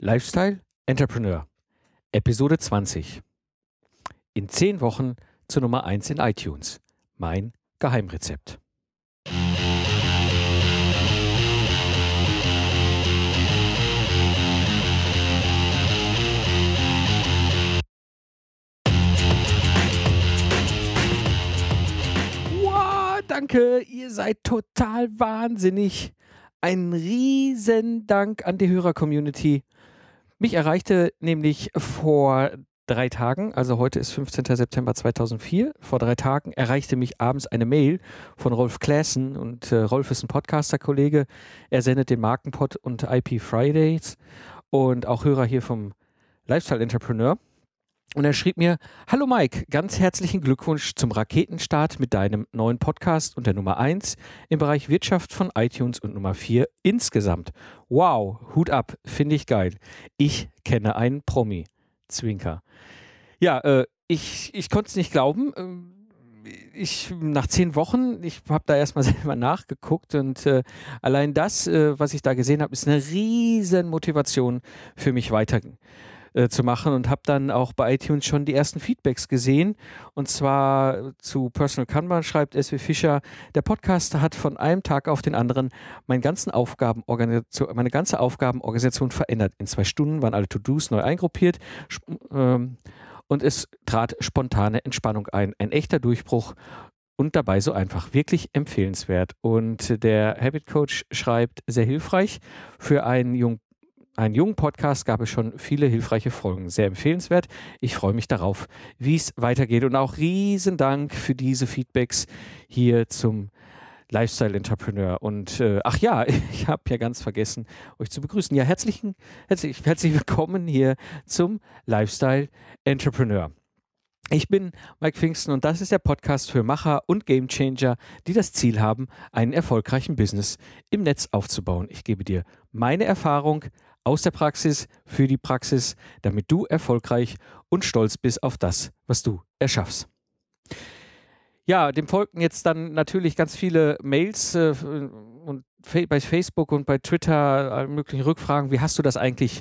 Lifestyle Entrepreneur, Episode 20. In zehn Wochen zur Nummer 1 in iTunes. Mein Geheimrezept. Wow, danke, ihr seid total wahnsinnig. Ein riesen Dank an die Hörer-Community. Mich erreichte nämlich vor drei Tagen, also heute ist 15. September 2004, vor drei Tagen erreichte mich abends eine Mail von Rolf Klassen und äh, Rolf ist ein Podcaster-Kollege. Er sendet den Markenpod und IP Fridays und auch Hörer hier vom Lifestyle Entrepreneur. Und er schrieb mir, Hallo Mike, ganz herzlichen Glückwunsch zum Raketenstart mit deinem neuen Podcast und der Nummer 1 im Bereich Wirtschaft von iTunes und Nummer 4 insgesamt. Wow, Hut ab, finde ich geil. Ich kenne einen Promi. Zwinker. Ja, äh, ich, ich konnte es nicht glauben. Ähm, ich nach zehn Wochen, ich habe da erstmal selber nachgeguckt und äh, allein das, äh, was ich da gesehen habe, ist eine riesen Motivation für mich weiter äh, zu machen und habe dann auch bei iTunes schon die ersten Feedbacks gesehen. Und zwar zu Personal Kanban schreibt SW Fischer, der Podcast hat von einem Tag auf den anderen meine, ganzen meine ganze Aufgabenorganisation verändert. In zwei Stunden waren alle To-Dos neu eingruppiert ähm, und es trat spontane Entspannung ein. Ein echter Durchbruch und dabei so einfach. Wirklich empfehlenswert. Und der Habit Coach schreibt, sehr hilfreich für einen jungen einen jungen Podcast gab es schon viele hilfreiche Folgen. Sehr empfehlenswert. Ich freue mich darauf, wie es weitergeht. Und auch riesen Dank für diese Feedbacks hier zum Lifestyle Entrepreneur. Und äh, ach ja, ich habe ja ganz vergessen, euch zu begrüßen. Ja, herzlichen, herzlich, herzlich willkommen hier zum Lifestyle Entrepreneur. Ich bin Mike Pfingsten und das ist der Podcast für Macher und Gamechanger, die das Ziel haben, einen erfolgreichen Business im Netz aufzubauen. Ich gebe dir meine Erfahrung, aus der Praxis für die Praxis, damit du erfolgreich und stolz bist auf das, was du erschaffst. Ja, dem folgten jetzt dann natürlich ganz viele Mails äh, und bei Facebook und bei Twitter alle möglichen Rückfragen. Wie hast du das eigentlich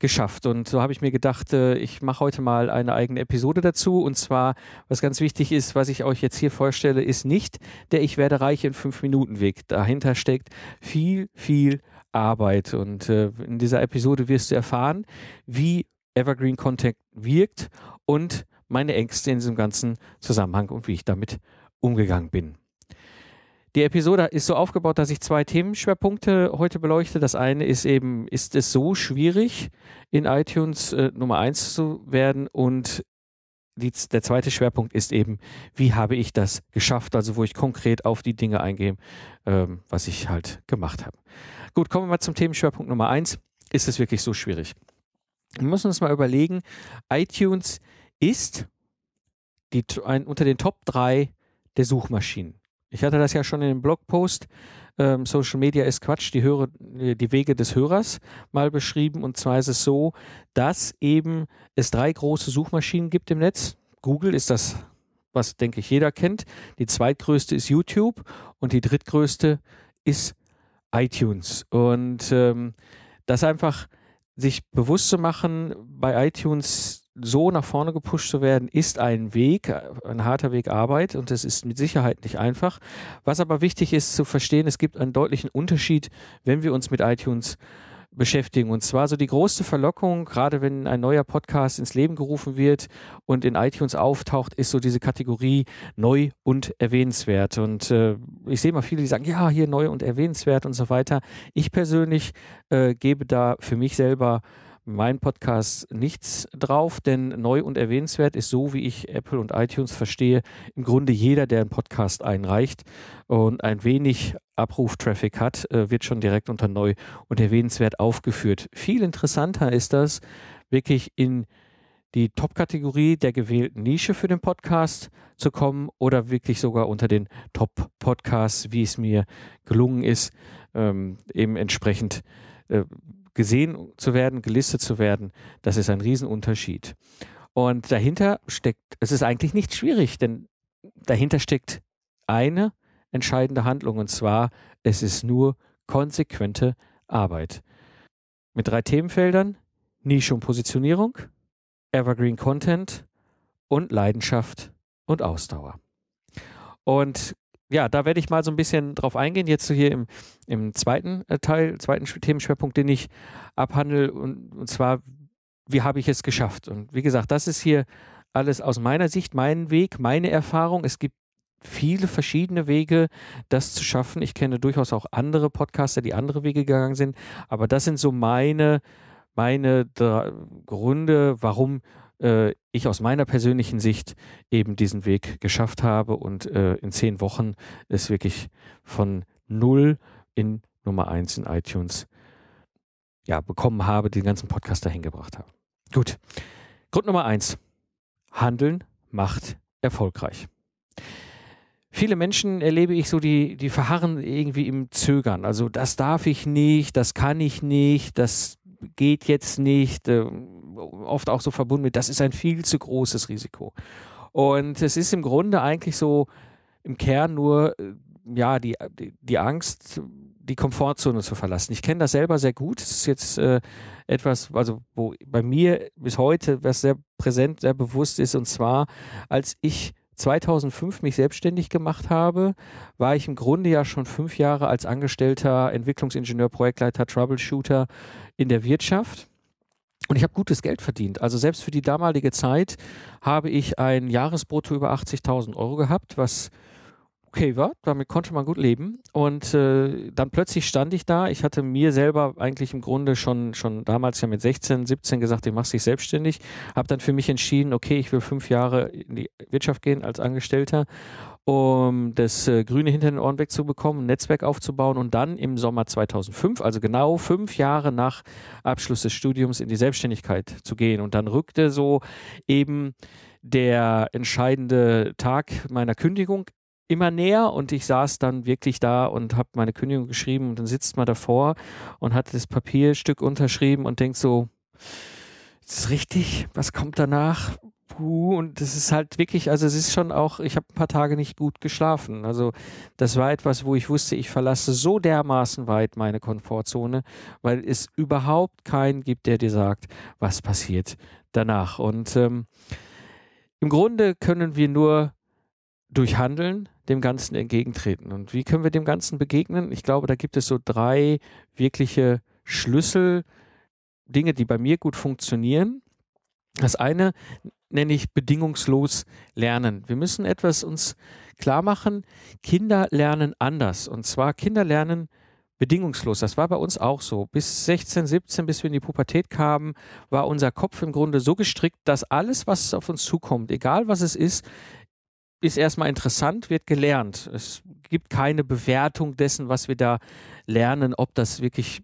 geschafft? Und so habe ich mir gedacht, äh, ich mache heute mal eine eigene Episode dazu. Und zwar, was ganz wichtig ist, was ich euch jetzt hier vorstelle, ist nicht der Ich werde reich in fünf Minuten Weg. Dahinter steckt viel, viel Arbeit. Und äh, in dieser Episode wirst du erfahren, wie Evergreen Contact wirkt und meine Ängste in diesem ganzen Zusammenhang und wie ich damit umgegangen bin. Die Episode ist so aufgebaut, dass ich zwei Themenschwerpunkte heute beleuchte. Das eine ist eben, ist es so schwierig, in iTunes äh, Nummer eins zu werden? Und die, der zweite Schwerpunkt ist eben, wie habe ich das geschafft? Also wo ich konkret auf die Dinge eingehe, ähm, was ich halt gemacht habe. Gut, kommen wir mal zum Themenschwerpunkt Nummer eins. Ist es wirklich so schwierig? Wir müssen uns mal überlegen, iTunes ist die, ein, unter den Top 3 der Suchmaschinen. Ich hatte das ja schon in dem Blogpost ähm, Social Media ist Quatsch, die, Hörer, die Wege des Hörers mal beschrieben. Und zwar ist es so, dass eben es drei große Suchmaschinen gibt im Netz. Google ist das, was denke ich jeder kennt. Die zweitgrößte ist YouTube und die drittgrößte ist iTunes. Und ähm, das einfach sich bewusst zu machen, bei iTunes so nach vorne gepusht zu werden, ist ein Weg, ein harter Weg Arbeit und es ist mit Sicherheit nicht einfach. Was aber wichtig ist zu verstehen, es gibt einen deutlichen Unterschied, wenn wir uns mit iTunes beschäftigen. Und zwar so die größte Verlockung, gerade wenn ein neuer Podcast ins Leben gerufen wird und in iTunes auftaucht, ist so diese Kategorie neu und erwähnenswert. Und äh, ich sehe mal viele, die sagen, ja, hier neu und erwähnenswert und so weiter. Ich persönlich äh, gebe da für mich selber mein Podcast nichts drauf, denn neu und erwähnenswert ist so, wie ich Apple und iTunes verstehe, im Grunde jeder, der einen Podcast einreicht und ein wenig Abruftraffic hat, äh, wird schon direkt unter neu und erwähnenswert aufgeführt. Viel interessanter ist das, wirklich in die Top-Kategorie der gewählten Nische für den Podcast zu kommen oder wirklich sogar unter den Top-Podcasts, wie es mir gelungen ist, ähm, eben entsprechend äh, gesehen zu werden, gelistet zu werden, das ist ein Riesenunterschied. Und dahinter steckt, es ist eigentlich nicht schwierig, denn dahinter steckt eine entscheidende Handlung und zwar, es ist nur konsequente Arbeit. Mit drei Themenfeldern, Nische und Positionierung, Evergreen Content und Leidenschaft und Ausdauer. Und ja, da werde ich mal so ein bisschen drauf eingehen, jetzt hier im, im zweiten äh, Teil, zweiten Themenschwerpunkt, den ich abhandle, und, und zwar, wie habe ich es geschafft? Und wie gesagt, das ist hier alles aus meiner Sicht, mein Weg, meine Erfahrung. Es gibt viele verschiedene Wege, das zu schaffen. Ich kenne durchaus auch andere Podcaster, die andere Wege gegangen sind, aber das sind so meine, meine Gründe, warum äh, ich aus meiner persönlichen Sicht eben diesen Weg geschafft habe und äh, in zehn Wochen es wirklich von null in Nummer eins in iTunes ja, bekommen habe, den ganzen Podcast dahin gebracht habe. Gut. Grund Nummer eins. Handeln macht erfolgreich. Viele Menschen erlebe ich so, die, die verharren irgendwie im Zögern. Also das darf ich nicht, das kann ich nicht, das geht jetzt nicht. Äh, oft auch so verbunden mit, das ist ein viel zu großes Risiko. Und es ist im Grunde eigentlich so im Kern nur äh, ja, die, die, Angst, die Komfortzone zu verlassen. Ich kenne das selber sehr gut. Es ist jetzt äh, etwas, also wo bei mir bis heute was sehr präsent, sehr bewusst ist. Und zwar, als ich 2005 mich selbstständig gemacht habe, war ich im Grunde ja schon fünf Jahre als Angestellter, Entwicklungsingenieur, Projektleiter, Troubleshooter in der Wirtschaft. Und ich habe gutes Geld verdient. Also selbst für die damalige Zeit habe ich ein Jahresbrutto über 80.000 Euro gehabt, was okay war. Damit konnte man gut leben. Und äh, dann plötzlich stand ich da. Ich hatte mir selber eigentlich im Grunde schon, schon damals ja mit 16, 17 gesagt, ich mache dich selbstständig. Habe dann für mich entschieden, okay, ich will fünf Jahre in die Wirtschaft gehen als Angestellter um das äh, Grüne hinter den Ohren wegzubekommen, ein Netzwerk aufzubauen und dann im Sommer 2005, also genau fünf Jahre nach Abschluss des Studiums, in die Selbstständigkeit zu gehen. Und dann rückte so eben der entscheidende Tag meiner Kündigung immer näher und ich saß dann wirklich da und habe meine Kündigung geschrieben und dann sitzt man davor und hat das Papierstück unterschrieben und denkt so, ist es richtig? Was kommt danach? Puh, und das ist halt wirklich, also es ist schon auch, ich habe ein paar Tage nicht gut geschlafen. Also das war etwas, wo ich wusste, ich verlasse so dermaßen weit meine Komfortzone, weil es überhaupt keinen gibt, der dir sagt, was passiert danach. Und ähm, im Grunde können wir nur durch Handeln dem Ganzen entgegentreten. Und wie können wir dem Ganzen begegnen? Ich glaube, da gibt es so drei wirkliche Schlüssel, Dinge, die bei mir gut funktionieren. Das eine nenne ich bedingungslos lernen. Wir müssen etwas uns klar machen. Kinder lernen anders. Und zwar Kinder lernen bedingungslos. Das war bei uns auch so. Bis 16, 17, bis wir in die Pubertät kamen, war unser Kopf im Grunde so gestrickt, dass alles, was auf uns zukommt, egal was es ist, ist erstmal interessant, wird gelernt. Es gibt keine Bewertung dessen, was wir da lernen, ob das wirklich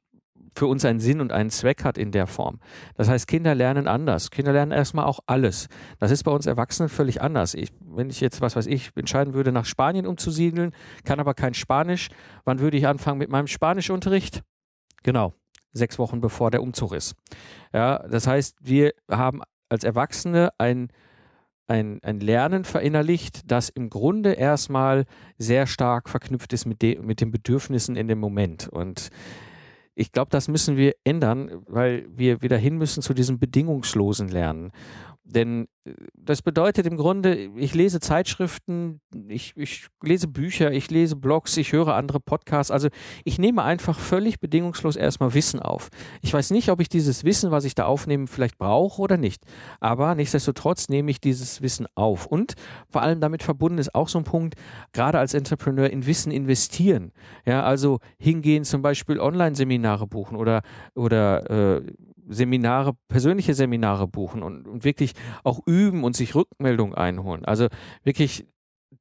für uns einen Sinn und einen Zweck hat in der Form. Das heißt, Kinder lernen anders. Kinder lernen erstmal auch alles. Das ist bei uns Erwachsenen völlig anders. Ich, wenn ich jetzt, was weiß ich, entscheiden würde, nach Spanien umzusiedeln, kann aber kein Spanisch, wann würde ich anfangen mit meinem Spanischunterricht? Genau, sechs Wochen bevor der Umzug ist. Ja, das heißt, wir haben als Erwachsene ein ein, ein Lernen verinnerlicht, das im Grunde erstmal sehr stark verknüpft ist mit, de, mit den Bedürfnissen in dem Moment. Und ich glaube, das müssen wir ändern, weil wir wieder hin müssen zu diesem bedingungslosen Lernen. Denn äh, das bedeutet im Grunde, ich lese Zeitschriften, ich, ich, lese Bücher, ich lese Blogs, ich höre andere Podcasts. Also ich nehme einfach völlig bedingungslos erstmal Wissen auf. Ich weiß nicht, ob ich dieses Wissen, was ich da aufnehme, vielleicht brauche oder nicht. Aber nichtsdestotrotz nehme ich dieses Wissen auf. Und vor allem damit verbunden ist auch so ein Punkt, gerade als Entrepreneur in Wissen investieren. Ja, also hingehen, zum Beispiel Online-Seminare buchen oder, oder äh, Seminare, persönliche Seminare buchen und, und wirklich auch üben und sich Rückmeldungen einholen. Also wirklich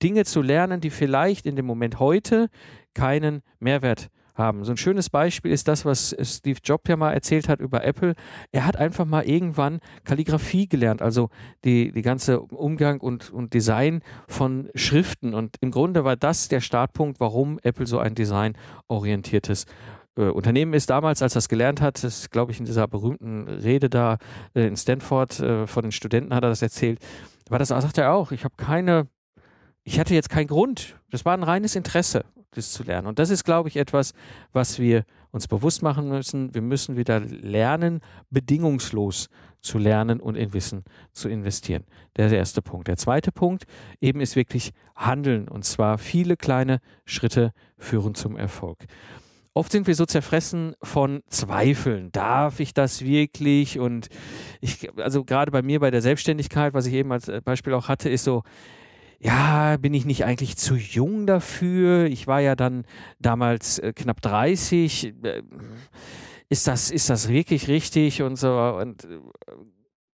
Dinge zu lernen, die vielleicht in dem Moment heute keinen Mehrwert haben. So ein schönes Beispiel ist das, was Steve Jobs ja mal erzählt hat über Apple. Er hat einfach mal irgendwann Kalligrafie gelernt, also die, die ganze Umgang und, und Design von Schriften. Und im Grunde war das der Startpunkt, warum Apple so ein designorientiertes äh, Unternehmen ist damals, als er es gelernt hat, das glaube ich, in dieser berühmten Rede da äh, in Stanford äh, von den Studenten hat er das erzählt, war das, sagt er auch, ich habe keine, ich hatte jetzt keinen Grund, das war ein reines Interesse, das zu lernen. Und das ist, glaube ich, etwas, was wir uns bewusst machen müssen, wir müssen wieder lernen, bedingungslos zu lernen und in Wissen zu investieren. Der, der erste Punkt. Der zweite Punkt eben ist wirklich Handeln und zwar viele kleine Schritte führen zum Erfolg. Oft sind wir so zerfressen von Zweifeln. Darf ich das wirklich? Und ich, also gerade bei mir bei der Selbstständigkeit, was ich eben als Beispiel auch hatte, ist so, ja, bin ich nicht eigentlich zu jung dafür? Ich war ja dann damals äh, knapp 30. Äh, ist das, ist das wirklich richtig und so? Und äh,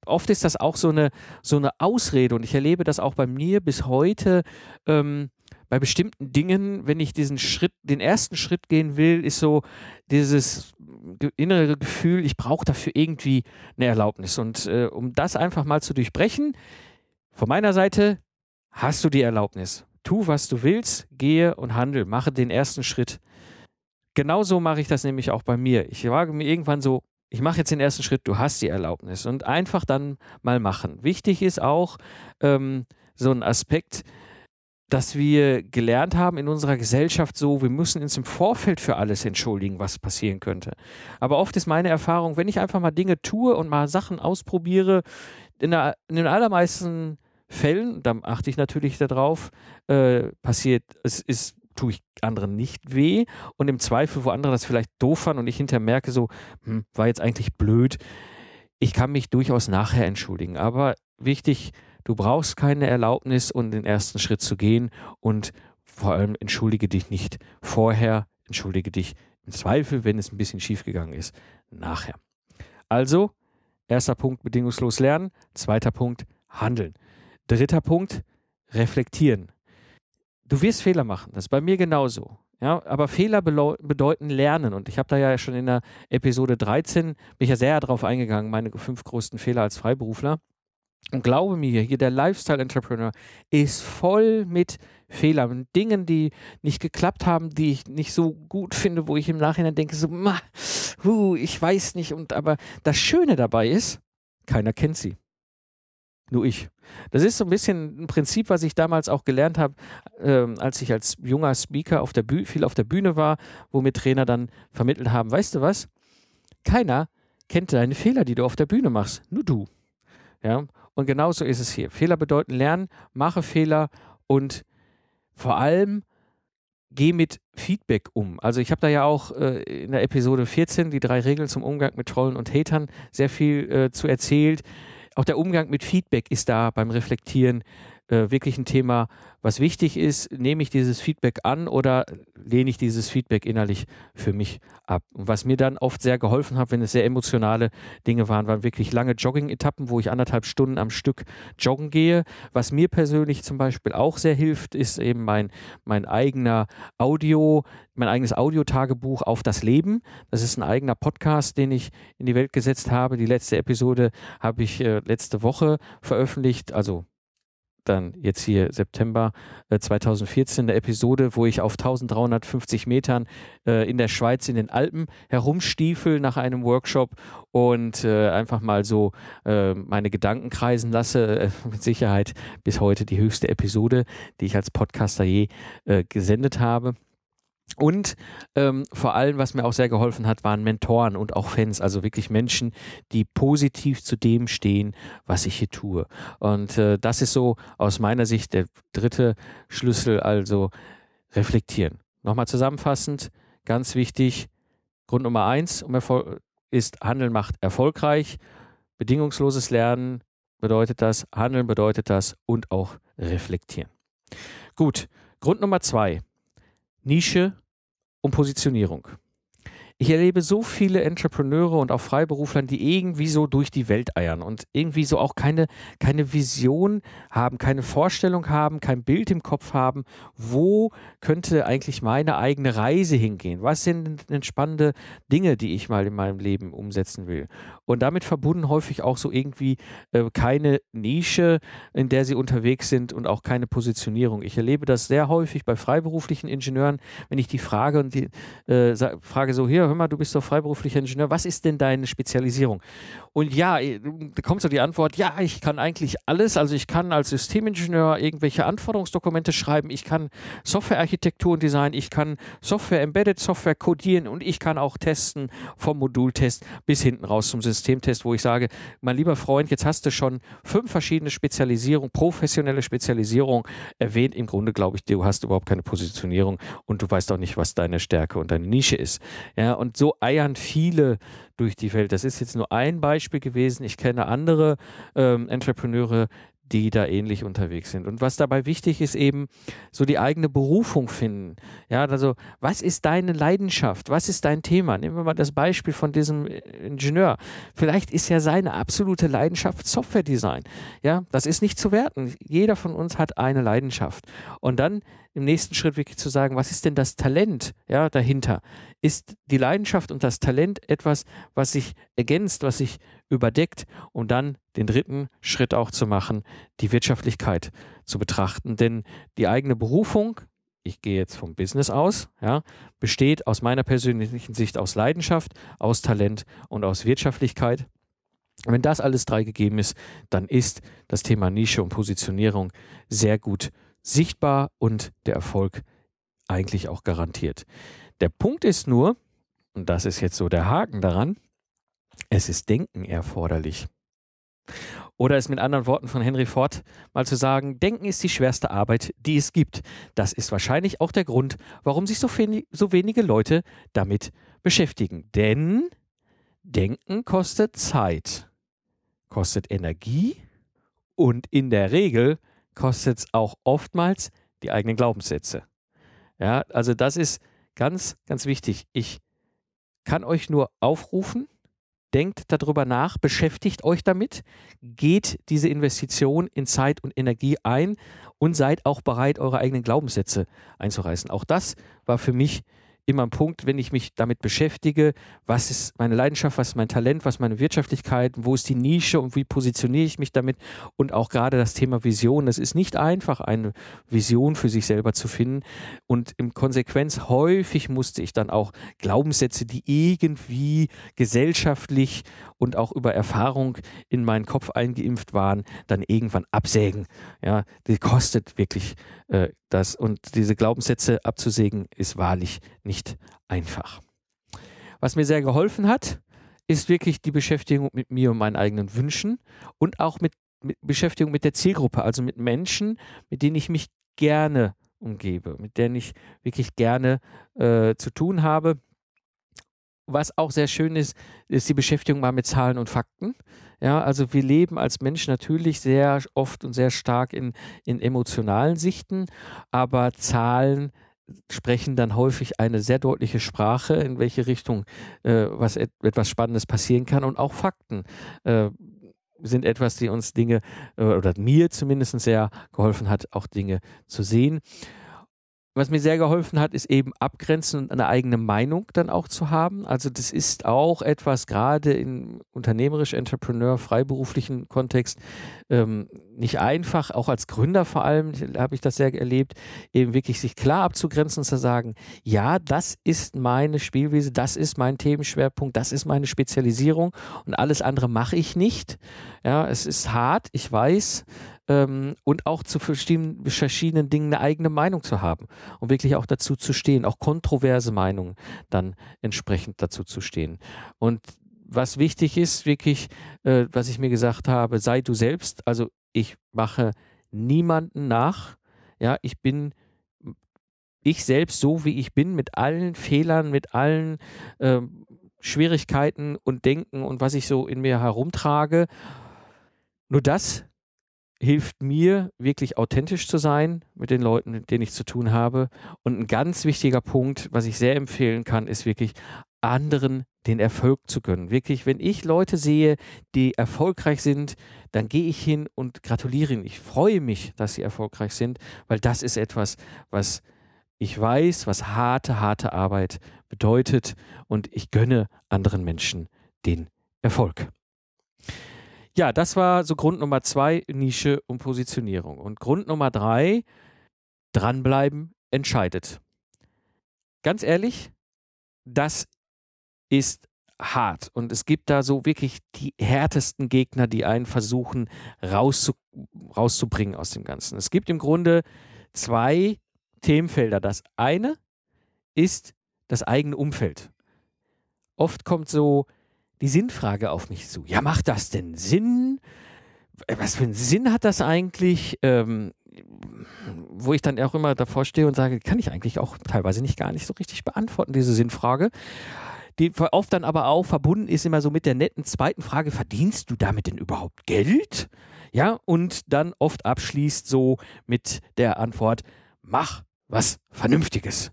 oft ist das auch so eine, so eine Ausrede und ich erlebe das auch bei mir bis heute. Ähm, bei bestimmten Dingen, wenn ich diesen Schritt, den ersten Schritt gehen will, ist so dieses innere Gefühl, ich brauche dafür irgendwie eine Erlaubnis. Und äh, um das einfach mal zu durchbrechen, von meiner Seite hast du die Erlaubnis. Tu, was du willst, gehe und handel, mache den ersten Schritt. Genauso mache ich das nämlich auch bei mir. Ich wage mir irgendwann so, ich mache jetzt den ersten Schritt, du hast die Erlaubnis und einfach dann mal machen. Wichtig ist auch ähm, so ein Aspekt, dass wir gelernt haben in unserer Gesellschaft so, wir müssen uns im Vorfeld für alles entschuldigen, was passieren könnte. Aber oft ist meine Erfahrung, wenn ich einfach mal Dinge tue und mal Sachen ausprobiere, in, der, in den allermeisten Fällen, da achte ich natürlich darauf, äh, passiert, es ist tue ich anderen nicht weh und im Zweifel, wo andere das vielleicht doof fanden und ich hinterher merke, so, hm, war jetzt eigentlich blöd, ich kann mich durchaus nachher entschuldigen. Aber wichtig, Du brauchst keine Erlaubnis, um den ersten Schritt zu gehen und vor allem entschuldige dich nicht vorher, entschuldige dich im Zweifel, wenn es ein bisschen schief gegangen ist, nachher. Also, erster Punkt, bedingungslos lernen. Zweiter Punkt, handeln. Dritter Punkt, reflektieren. Du wirst Fehler machen, das ist bei mir genauso. Ja, aber Fehler bedeuten Lernen. Und ich habe da ja schon in der Episode 13, bin ich ja sehr darauf eingegangen, meine fünf größten Fehler als Freiberufler. Und glaube mir, hier der Lifestyle-Entrepreneur ist voll mit Fehlern, Dingen, die nicht geklappt haben, die ich nicht so gut finde, wo ich im Nachhinein denke, so, ma, hu, ich weiß nicht. Und aber das Schöne dabei ist, keiner kennt sie. Nur ich. Das ist so ein bisschen ein Prinzip, was ich damals auch gelernt habe, äh, als ich als junger Speaker auf der viel auf der Bühne war, wo mir Trainer dann vermittelt haben, weißt du was? Keiner kennt deine Fehler, die du auf der Bühne machst. Nur du. Ja, und genauso ist es hier. Fehler bedeuten lernen, mache Fehler und vor allem geh mit Feedback um. Also ich habe da ja auch äh, in der Episode 14 die drei Regeln zum Umgang mit Trollen und Hatern sehr viel äh, zu erzählt. Auch der Umgang mit Feedback ist da beim Reflektieren äh, wirklich ein Thema, was wichtig ist. Nehme ich dieses Feedback an oder lehne ich dieses Feedback innerlich für mich ab? Und was mir dann oft sehr geholfen hat, wenn es sehr emotionale Dinge waren, waren wirklich lange Jogging-Etappen, wo ich anderthalb Stunden am Stück joggen gehe. Was mir persönlich zum Beispiel auch sehr hilft, ist eben mein, mein eigener Audio, mein eigenes Audiotagebuch auf das Leben. Das ist ein eigener Podcast, den ich in die Welt gesetzt habe. Die letzte Episode habe ich äh, letzte Woche veröffentlicht, also dann jetzt hier September äh, 2014 eine Episode, wo ich auf 1350 Metern äh, in der Schweiz in den Alpen herumstiefel nach einem Workshop und äh, einfach mal so äh, meine Gedanken kreisen lasse. Äh, mit Sicherheit bis heute die höchste Episode, die ich als Podcaster je äh, gesendet habe. Und ähm, vor allem, was mir auch sehr geholfen hat, waren Mentoren und auch Fans, also wirklich Menschen, die positiv zu dem stehen, was ich hier tue. Und äh, das ist so aus meiner Sicht der dritte Schlüssel, also reflektieren. Nochmal zusammenfassend, ganz wichtig, Grund Nummer eins um Erfolg ist, Handeln macht erfolgreich. Bedingungsloses Lernen bedeutet das, Handeln bedeutet das und auch reflektieren. Gut, Grund Nummer zwei Nische und Positionierung. Ich erlebe so viele Entrepreneure und auch Freiberufler, die irgendwie so durch die Welt eiern und irgendwie so auch keine, keine Vision haben, keine Vorstellung haben, kein Bild im Kopf haben, wo könnte eigentlich meine eigene Reise hingehen? Was sind denn spannende Dinge, die ich mal in meinem Leben umsetzen will? Und damit verbunden häufig auch so irgendwie äh, keine Nische, in der sie unterwegs sind und auch keine Positionierung. Ich erlebe das sehr häufig bei freiberuflichen Ingenieuren, wenn ich die frage und die äh, frage so hier, hör mal, du bist doch freiberuflicher Ingenieur, was ist denn deine Spezialisierung? Und ja, äh, da kommt so die Antwort, ja, ich kann eigentlich alles, also ich kann als Systemingenieur irgendwelche Anforderungsdokumente schreiben, ich kann Softwarearchitektur und Design, ich kann Software, Embedded Software codieren und ich kann auch testen vom Modultest bis hinten raus zum Systemtest, wo ich sage, mein lieber Freund, jetzt hast du schon fünf verschiedene Spezialisierungen, professionelle Spezialisierung erwähnt. Im Grunde glaube ich, du hast überhaupt keine Positionierung und du weißt auch nicht, was deine Stärke und deine Nische ist. Ja, und so eiern viele durch die Welt. Das ist jetzt nur ein Beispiel gewesen. Ich kenne andere ähm, Entrepreneure, die da ähnlich unterwegs sind. Und was dabei wichtig ist, eben so die eigene Berufung finden. Ja, also was ist deine Leidenschaft? Was ist dein Thema? Nehmen wir mal das Beispiel von diesem Ingenieur. Vielleicht ist ja seine absolute Leidenschaft Software-Design. Ja, das ist nicht zu werten. Jeder von uns hat eine Leidenschaft. Und dann im nächsten Schritt wirklich zu sagen, was ist denn das Talent ja, dahinter? Ist die Leidenschaft und das Talent etwas, was sich ergänzt, was sich überdeckt und dann den dritten Schritt auch zu machen, die Wirtschaftlichkeit zu betrachten. Denn die eigene Berufung, ich gehe jetzt vom Business aus, ja, besteht aus meiner persönlichen Sicht aus Leidenschaft, aus Talent und aus Wirtschaftlichkeit. Wenn das alles drei gegeben ist, dann ist das Thema Nische und Positionierung sehr gut sichtbar und der Erfolg eigentlich auch garantiert. Der Punkt ist nur, und das ist jetzt so der Haken daran, es ist Denken erforderlich. Oder es mit anderen Worten von Henry Ford mal zu sagen, Denken ist die schwerste Arbeit, die es gibt. Das ist wahrscheinlich auch der Grund, warum sich so, so wenige Leute damit beschäftigen. Denn Denken kostet Zeit, kostet Energie und in der Regel kostet es auch oftmals die eigenen Glaubenssätze. Ja, also das ist ganz, ganz wichtig. Ich kann euch nur aufrufen, denkt darüber nach, beschäftigt euch damit, geht diese Investition in Zeit und Energie ein und seid auch bereit, eure eigenen Glaubenssätze einzureißen. Auch das war für mich immer ein Punkt, wenn ich mich damit beschäftige, was ist meine Leidenschaft, was ist mein Talent, was ist meine Wirtschaftlichkeit, wo ist die Nische und wie positioniere ich mich damit und auch gerade das Thema Vision. Es ist nicht einfach, eine Vision für sich selber zu finden und in Konsequenz häufig musste ich dann auch Glaubenssätze, die irgendwie gesellschaftlich und auch über Erfahrung in meinen Kopf eingeimpft waren, dann irgendwann absägen. Ja, die kostet wirklich äh, das und diese Glaubenssätze abzusägen ist wahrlich nicht einfach. Was mir sehr geholfen hat, ist wirklich die Beschäftigung mit mir und meinen eigenen Wünschen und auch mit, mit Beschäftigung mit der Zielgruppe, also mit Menschen, mit denen ich mich gerne umgebe, mit denen ich wirklich gerne äh, zu tun habe was auch sehr schön ist, ist die Beschäftigung mal mit Zahlen und Fakten. Ja, also wir leben als Mensch natürlich sehr oft und sehr stark in, in emotionalen Sichten, aber Zahlen sprechen dann häufig eine sehr deutliche Sprache, in welche Richtung äh, was et etwas Spannendes passieren kann und auch Fakten. Äh, sind etwas, die uns Dinge äh, oder mir zumindest sehr geholfen hat, auch Dinge zu sehen. Was mir sehr geholfen hat, ist eben abgrenzen und eine eigene Meinung dann auch zu haben. Also das ist auch etwas, gerade im unternehmerisch, Entrepreneur, freiberuflichen Kontext, ähm, nicht einfach, auch als Gründer vor allem habe ich das sehr erlebt, eben wirklich sich klar abzugrenzen und zu sagen, ja, das ist meine Spielwiese, das ist mein Themenschwerpunkt, das ist meine Spezialisierung und alles andere mache ich nicht. Ja, es ist hart, ich weiß, ähm, und auch zu verschiedenen, verschiedenen Dingen eine eigene Meinung zu haben und wirklich auch dazu zu stehen, auch kontroverse Meinungen dann entsprechend dazu zu stehen. Und was wichtig ist, wirklich, äh, was ich mir gesagt habe, sei du selbst. Also ich mache niemanden nach. Ja, ich bin ich selbst so, wie ich bin, mit allen Fehlern, mit allen äh, Schwierigkeiten und Denken und was ich so in mir herumtrage. Nur das hilft mir wirklich authentisch zu sein mit den Leuten, mit denen ich zu tun habe. Und ein ganz wichtiger Punkt, was ich sehr empfehlen kann, ist wirklich anderen den Erfolg zu gönnen. Wirklich, wenn ich Leute sehe, die erfolgreich sind, dann gehe ich hin und gratuliere ihnen. Ich freue mich, dass sie erfolgreich sind, weil das ist etwas, was ich weiß, was harte, harte Arbeit bedeutet und ich gönne anderen Menschen den Erfolg. Ja, das war so Grund Nummer zwei, Nische und Positionierung. Und Grund Nummer drei, dranbleiben entscheidet. Ganz ehrlich, das ist hart und es gibt da so wirklich die härtesten Gegner, die einen versuchen rauszu rauszubringen aus dem Ganzen. Es gibt im Grunde zwei Themenfelder. Das eine ist das eigene Umfeld. Oft kommt so die Sinnfrage auf mich zu. Ja, macht das denn Sinn? Was für einen Sinn hat das eigentlich? Ähm, wo ich dann auch immer davor stehe und sage, kann ich eigentlich auch teilweise nicht gar nicht so richtig beantworten, diese Sinnfrage. Die oft dann aber auch verbunden ist immer so mit der netten zweiten Frage, verdienst du damit denn überhaupt Geld? Ja, und dann oft abschließt so mit der Antwort, mach was Vernünftiges.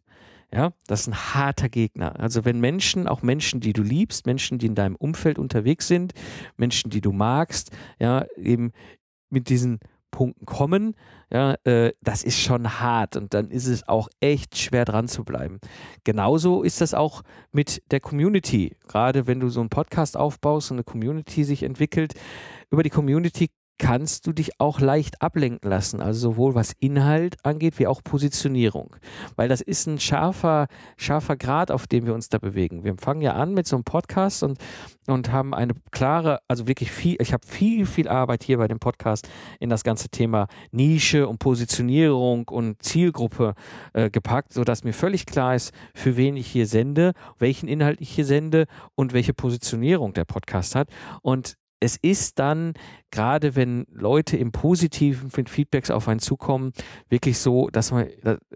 Ja, das ist ein harter Gegner. Also wenn Menschen, auch Menschen, die du liebst, Menschen, die in deinem Umfeld unterwegs sind, Menschen, die du magst, ja, eben mit diesen Punkten kommen, ja, äh, das ist schon hart und dann ist es auch echt schwer dran zu bleiben. Genauso ist das auch mit der Community. Gerade wenn du so einen Podcast aufbaust und eine Community sich entwickelt, über die Community kannst du dich auch leicht ablenken lassen, also sowohl was Inhalt angeht, wie auch Positionierung. Weil das ist ein scharfer, scharfer Grad, auf dem wir uns da bewegen. Wir fangen ja an mit so einem Podcast und, und haben eine klare, also wirklich viel, ich habe viel, viel Arbeit hier bei dem Podcast in das ganze Thema Nische und Positionierung und Zielgruppe äh, gepackt, sodass mir völlig klar ist, für wen ich hier sende, welchen Inhalt ich hier sende und welche Positionierung der Podcast hat. Und es ist dann, gerade wenn Leute im Positiven Feedbacks auf einen zukommen, wirklich so, dass, man,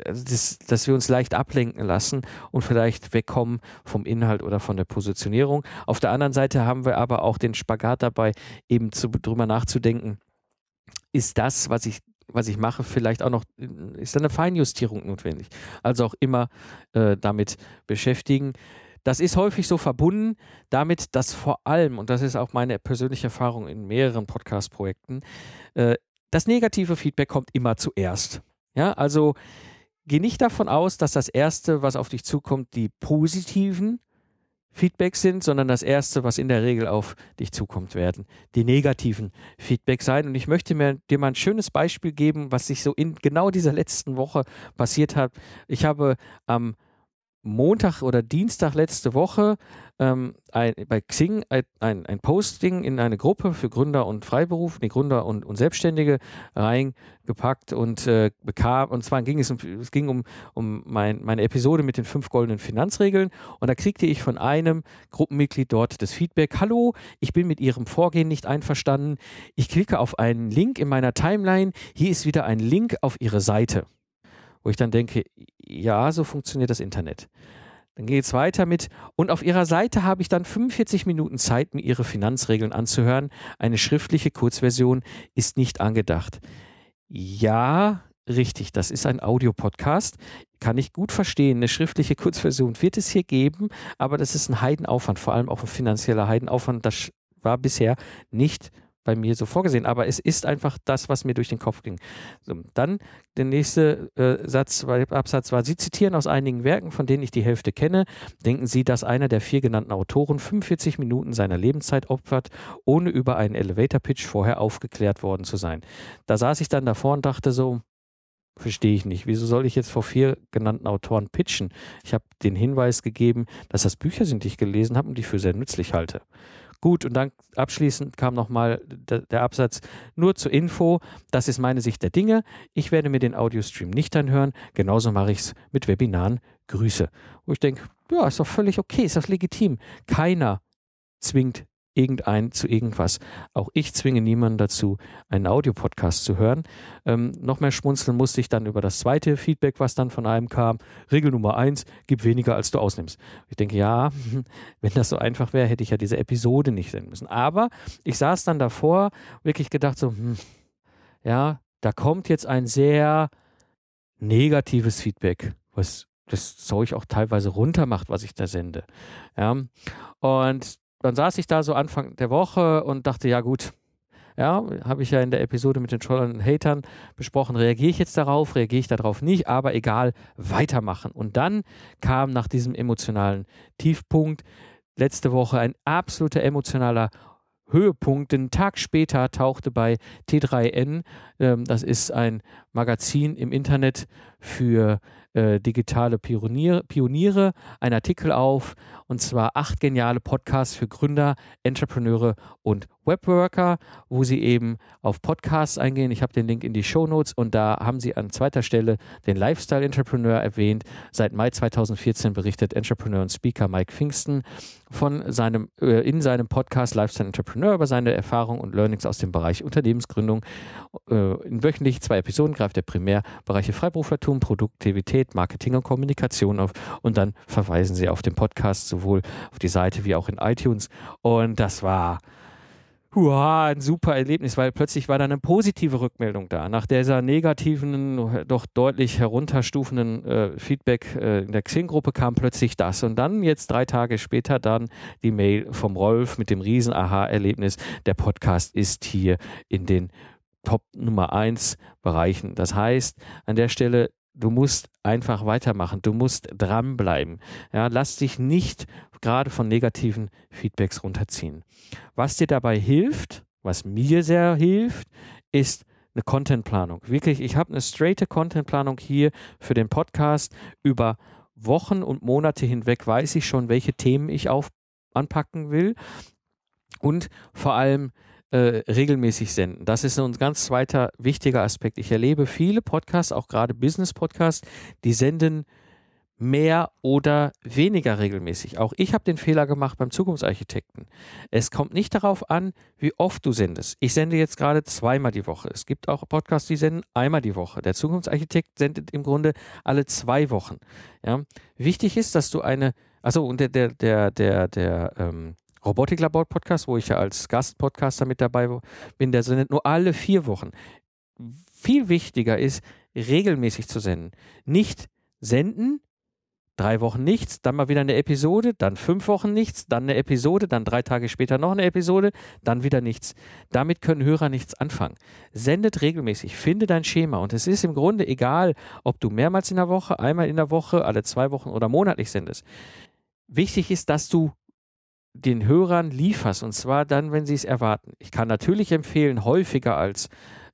dass, dass wir uns leicht ablenken lassen und vielleicht wegkommen vom Inhalt oder von der Positionierung. Auf der anderen Seite haben wir aber auch den Spagat dabei, eben zu, drüber nachzudenken, ist das, was ich was ich mache, vielleicht auch noch, ist eine Feinjustierung notwendig. Also auch immer äh, damit beschäftigen. Das ist häufig so verbunden damit, dass vor allem, und das ist auch meine persönliche Erfahrung in mehreren Podcast-Projekten, äh, das negative Feedback kommt immer zuerst. Ja, also geh nicht davon aus, dass das Erste, was auf dich zukommt, die positiven Feedbacks sind, sondern das Erste, was in der Regel auf dich zukommt, werden die negativen Feedbacks sein. Und ich möchte mir, dir mal ein schönes Beispiel geben, was sich so in genau dieser letzten Woche passiert hat. Ich habe am ähm, Montag oder Dienstag letzte Woche ähm, ein, bei Xing ein, ein, Posting in eine Gruppe für Gründer und Freiberuf, nee, Gründer und, und Selbstständige reingepackt und äh, bekam, und zwar ging es um, es ging um, um mein, meine Episode mit den fünf goldenen Finanzregeln. Und da kriegte ich von einem Gruppenmitglied dort das Feedback, hallo, ich bin mit Ihrem Vorgehen nicht einverstanden, ich klicke auf einen Link in meiner Timeline, hier ist wieder ein Link auf Ihre Seite wo ich dann denke, ja, so funktioniert das Internet. Dann geht es weiter mit, und auf Ihrer Seite habe ich dann 45 Minuten Zeit, mir Ihre Finanzregeln anzuhören. Eine schriftliche Kurzversion ist nicht angedacht. Ja, richtig, das ist ein Audiopodcast. Kann ich gut verstehen. Eine schriftliche Kurzversion wird es hier geben, aber das ist ein Heidenaufwand, vor allem auch ein finanzieller Heidenaufwand. Das war bisher nicht bei mir so vorgesehen, aber es ist einfach das, was mir durch den Kopf ging. So, dann der nächste äh, Satz, Absatz war, Sie zitieren aus einigen Werken, von denen ich die Hälfte kenne. Denken Sie, dass einer der vier genannten Autoren 45 Minuten seiner Lebenszeit opfert, ohne über einen Elevator-Pitch vorher aufgeklärt worden zu sein. Da saß ich dann davor und dachte so, Verstehe ich nicht. Wieso soll ich jetzt vor vier genannten Autoren pitchen? Ich habe den Hinweis gegeben, dass das Bücher sind, die ich gelesen habe und die ich für sehr nützlich halte. Gut, und dann abschließend kam nochmal der, Absatz nur zur Info. Das ist meine Sicht der Dinge. Ich werde mir den Audiostream nicht anhören. Genauso mache ich es mit Webinaren. Grüße. Wo ich denke, ja, ist doch völlig okay, ist doch legitim. Keiner zwingt irgendein zu irgendwas. Auch ich zwinge niemanden dazu, einen Audiopodcast zu hören. Ähm, noch mehr schmunzeln musste ich dann über das zweite Feedback, was dann von einem kam. Regel Nummer eins, gib weniger, als du ausnimmst. Ich denke, ja, wenn das so einfach wäre, hätte ich ja diese Episode nicht senden müssen. Aber ich saß dann davor, wirklich gedacht so, hm, ja, da kommt jetzt ein sehr negatives Feedback, was das Zeug auch teilweise runtermacht, was ich da sende. Ja, und dann saß ich da so Anfang der Woche und dachte, ja gut, ja, habe ich ja in der Episode mit den Trollern und Hatern besprochen, reagiere ich jetzt darauf, reagiere ich darauf nicht, aber egal, weitermachen. Und dann kam nach diesem emotionalen Tiefpunkt letzte Woche ein absoluter emotionaler Höhepunkt. Einen Tag später tauchte bei T3N, ähm, das ist ein Magazin im Internet für äh, digitale Pioniere, Pioniere einen Artikel auf und zwar acht geniale Podcasts für Gründer, Entrepreneure und Webworker, wo sie eben auf Podcasts eingehen. Ich habe den Link in die Show Notes und da haben sie an zweiter Stelle den Lifestyle Entrepreneur erwähnt. Seit Mai 2014 berichtet Entrepreneur und Speaker Mike Pfingsten von seinem, äh, in seinem Podcast Lifestyle Entrepreneur über seine Erfahrungen und Learnings aus dem Bereich Unternehmensgründung. Äh, in wöchentlich zwei Episoden greift er primär Bereiche Freiberuflertum, Produktivität, Marketing und Kommunikation auf und dann verweisen sie auf den Podcast sowohl auf die Seite wie auch in iTunes. Und das war Hua, ein super Erlebnis, weil plötzlich war da eine positive Rückmeldung da. Nach dieser negativen, doch deutlich herunterstufenden äh, Feedback äh, in der Xing-Gruppe kam plötzlich das. Und dann jetzt drei Tage später dann die Mail vom Rolf mit dem riesen Aha-Erlebnis. Der Podcast ist hier in den Top Nummer 1 Bereichen. Das heißt, an der Stelle Du musst einfach weitermachen. Du musst dranbleiben. Ja, lass dich nicht gerade von negativen Feedbacks runterziehen. Was dir dabei hilft, was mir sehr hilft, ist eine Contentplanung. Wirklich, ich habe eine straighte Contentplanung hier für den Podcast. Über Wochen und Monate hinweg weiß ich schon, welche Themen ich auf, anpacken will. Und vor allem, äh, regelmäßig senden. Das ist ein ganz zweiter wichtiger Aspekt. Ich erlebe viele Podcasts, auch gerade Business-Podcasts, die senden mehr oder weniger regelmäßig. Auch ich habe den Fehler gemacht beim Zukunftsarchitekten. Es kommt nicht darauf an, wie oft du sendest. Ich sende jetzt gerade zweimal die Woche. Es gibt auch Podcasts, die senden einmal die Woche. Der Zukunftsarchitekt sendet im Grunde alle zwei Wochen. Ja? Wichtig ist, dass du eine, also und der, der, der, der, der ähm, Robotiklabor Podcast, wo ich ja als Gastpodcaster mit dabei bin, der sendet nur alle vier Wochen. Viel wichtiger ist, regelmäßig zu senden. Nicht senden, drei Wochen nichts, dann mal wieder eine Episode, dann fünf Wochen nichts, dann eine Episode, dann drei Tage später noch eine Episode, dann wieder nichts. Damit können Hörer nichts anfangen. Sendet regelmäßig, finde dein Schema und es ist im Grunde egal, ob du mehrmals in der Woche, einmal in der Woche, alle zwei Wochen oder monatlich sendest. Wichtig ist, dass du den Hörern lieferst und zwar dann, wenn sie es erwarten. Ich kann natürlich empfehlen, häufiger als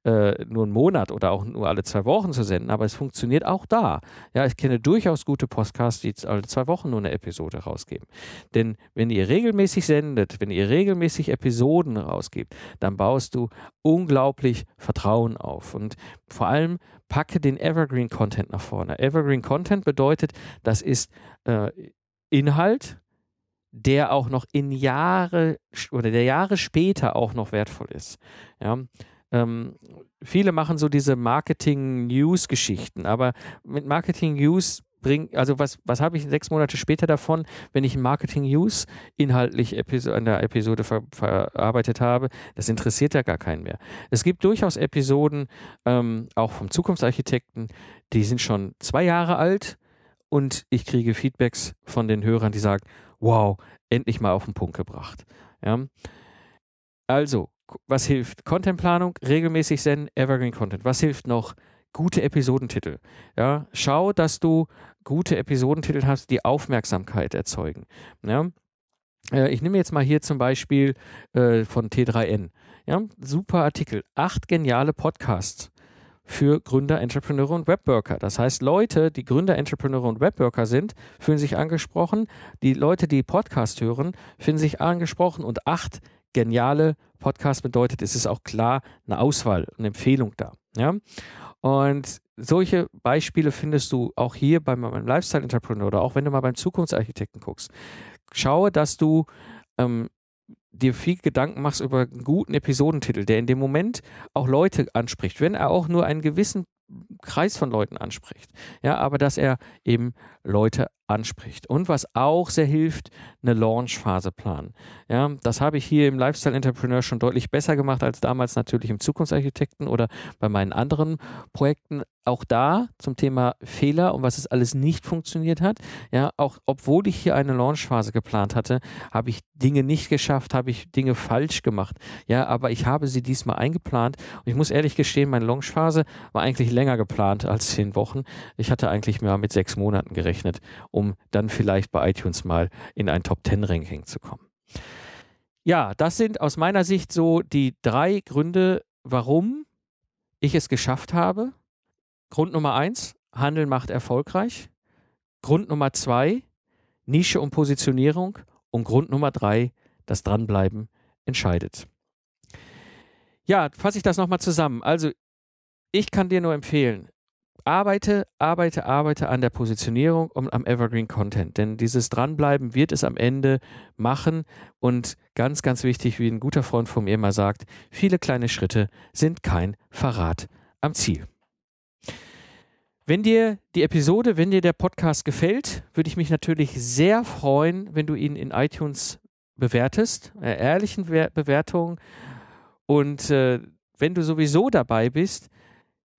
äh, nur einen Monat oder auch nur alle zwei Wochen zu senden, aber es funktioniert auch da. Ja, ich kenne durchaus gute Podcasts, die alle zwei Wochen nur eine Episode rausgeben. Denn wenn ihr regelmäßig sendet, wenn ihr regelmäßig Episoden rausgebt, dann baust du unglaublich Vertrauen auf und vor allem packe den Evergreen Content nach vorne. Evergreen Content bedeutet, das ist äh, Inhalt, der auch noch in Jahre oder der Jahre später auch noch wertvoll ist. Ja, ähm, viele machen so diese Marketing-News-Geschichten, aber mit Marketing-News bringt, also was, was habe ich sechs Monate später davon, wenn ich Marketing-News inhaltlich in der Episode ver verarbeitet habe? Das interessiert ja gar keinen mehr. Es gibt durchaus Episoden, ähm, auch vom Zukunftsarchitekten, die sind schon zwei Jahre alt und ich kriege Feedbacks von den Hörern, die sagen, wow, endlich mal auf den Punkt gebracht. Ja. Also, was hilft? Contentplanung, regelmäßig senden, Evergreen Content. Was hilft noch? Gute Episodentitel. Ja, schau, dass du gute Episodentitel hast, die Aufmerksamkeit erzeugen. Ja. Äh, ich nehme jetzt mal hier zum Beispiel äh, von T3N. Ja, super Artikel. Acht geniale Podcasts für Gründer, Entrepreneure und Webworker. Das heißt, Leute, die Gründer, Entrepreneure und Webworker sind, fühlen sich angesprochen. Die Leute, die Podcast hören, fühlen sich angesprochen. Und acht geniale Podcasts bedeutet, es ist auch klar eine Auswahl, eine Empfehlung da. Ja? Und solche Beispiele findest du auch hier beim, beim Lifestyle Entrepreneur oder auch wenn du mal beim Zukunftsarchitekten guckst. Schaue, dass du ähm, dir viel Gedanken machst über einen guten Episodentitel, der in dem Moment auch Leute anspricht, wenn er auch nur einen gewissen Kreis von Leuten anspricht. Ja, aber dass er eben Leute anspricht. Und was auch sehr hilft, eine Launchphase planen. Ja, das habe ich hier im Lifestyle Entrepreneur schon deutlich besser gemacht als damals natürlich im Zukunftsarchitekten oder bei meinen anderen Projekten. Auch da zum Thema Fehler und was es alles nicht funktioniert hat. Ja, auch obwohl ich hier eine Launchphase geplant hatte, habe ich Dinge nicht geschafft, habe ich Dinge falsch gemacht. Ja, aber ich habe sie diesmal eingeplant und ich muss ehrlich gestehen, meine Launchphase war eigentlich länger geplant als zehn Wochen. Ich hatte eigentlich mehr mit sechs Monaten gerechnet um dann vielleicht bei iTunes mal in ein Top 10 Ranking zu kommen. Ja, das sind aus meiner Sicht so die drei Gründe, warum ich es geschafft habe. Grund Nummer eins, Handeln macht erfolgreich. Grund Nummer zwei, Nische und Positionierung. Und Grund Nummer drei, das Dranbleiben entscheidet. Ja, fasse ich das nochmal zusammen. Also, ich kann dir nur empfehlen, arbeite, arbeite, arbeite an der Positionierung und am Evergreen Content. Denn dieses Dranbleiben wird es am Ende machen. Und ganz, ganz wichtig, wie ein guter Freund von mir immer sagt, viele kleine Schritte sind kein Verrat am Ziel. Wenn dir die Episode, wenn dir der Podcast gefällt, würde ich mich natürlich sehr freuen, wenn du ihn in iTunes bewertest, ehrlichen Bewertungen. Und äh, wenn du sowieso dabei bist,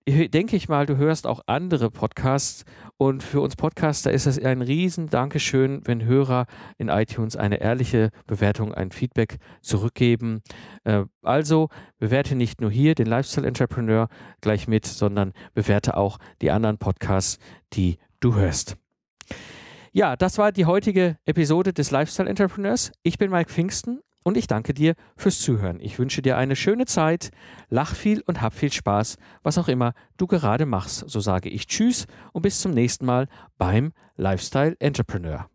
denke ich mal, du hörst auch andere Podcasts und für uns Podcaster ist es ein riesen Dankeschön, wenn Hörer in iTunes eine ehrliche Bewertung, ein Feedback zurückgeben. Äh, also bewerte nicht nur hier den Lifestyle Entrepreneur gleich mit, sondern bewerte auch die anderen Podcasts, die du hörst. Ja, das war die heutige Episode des Lifestyle Entrepreneurs. Ich bin Mike Pfingsten und ich danke dir fürs Zuhören. Ich wünsche dir eine schöne Zeit, lach viel und hab viel Spaß, was auch immer du gerade machst. So sage ich Tschüss und bis zum nächsten Mal beim Lifestyle Entrepreneur.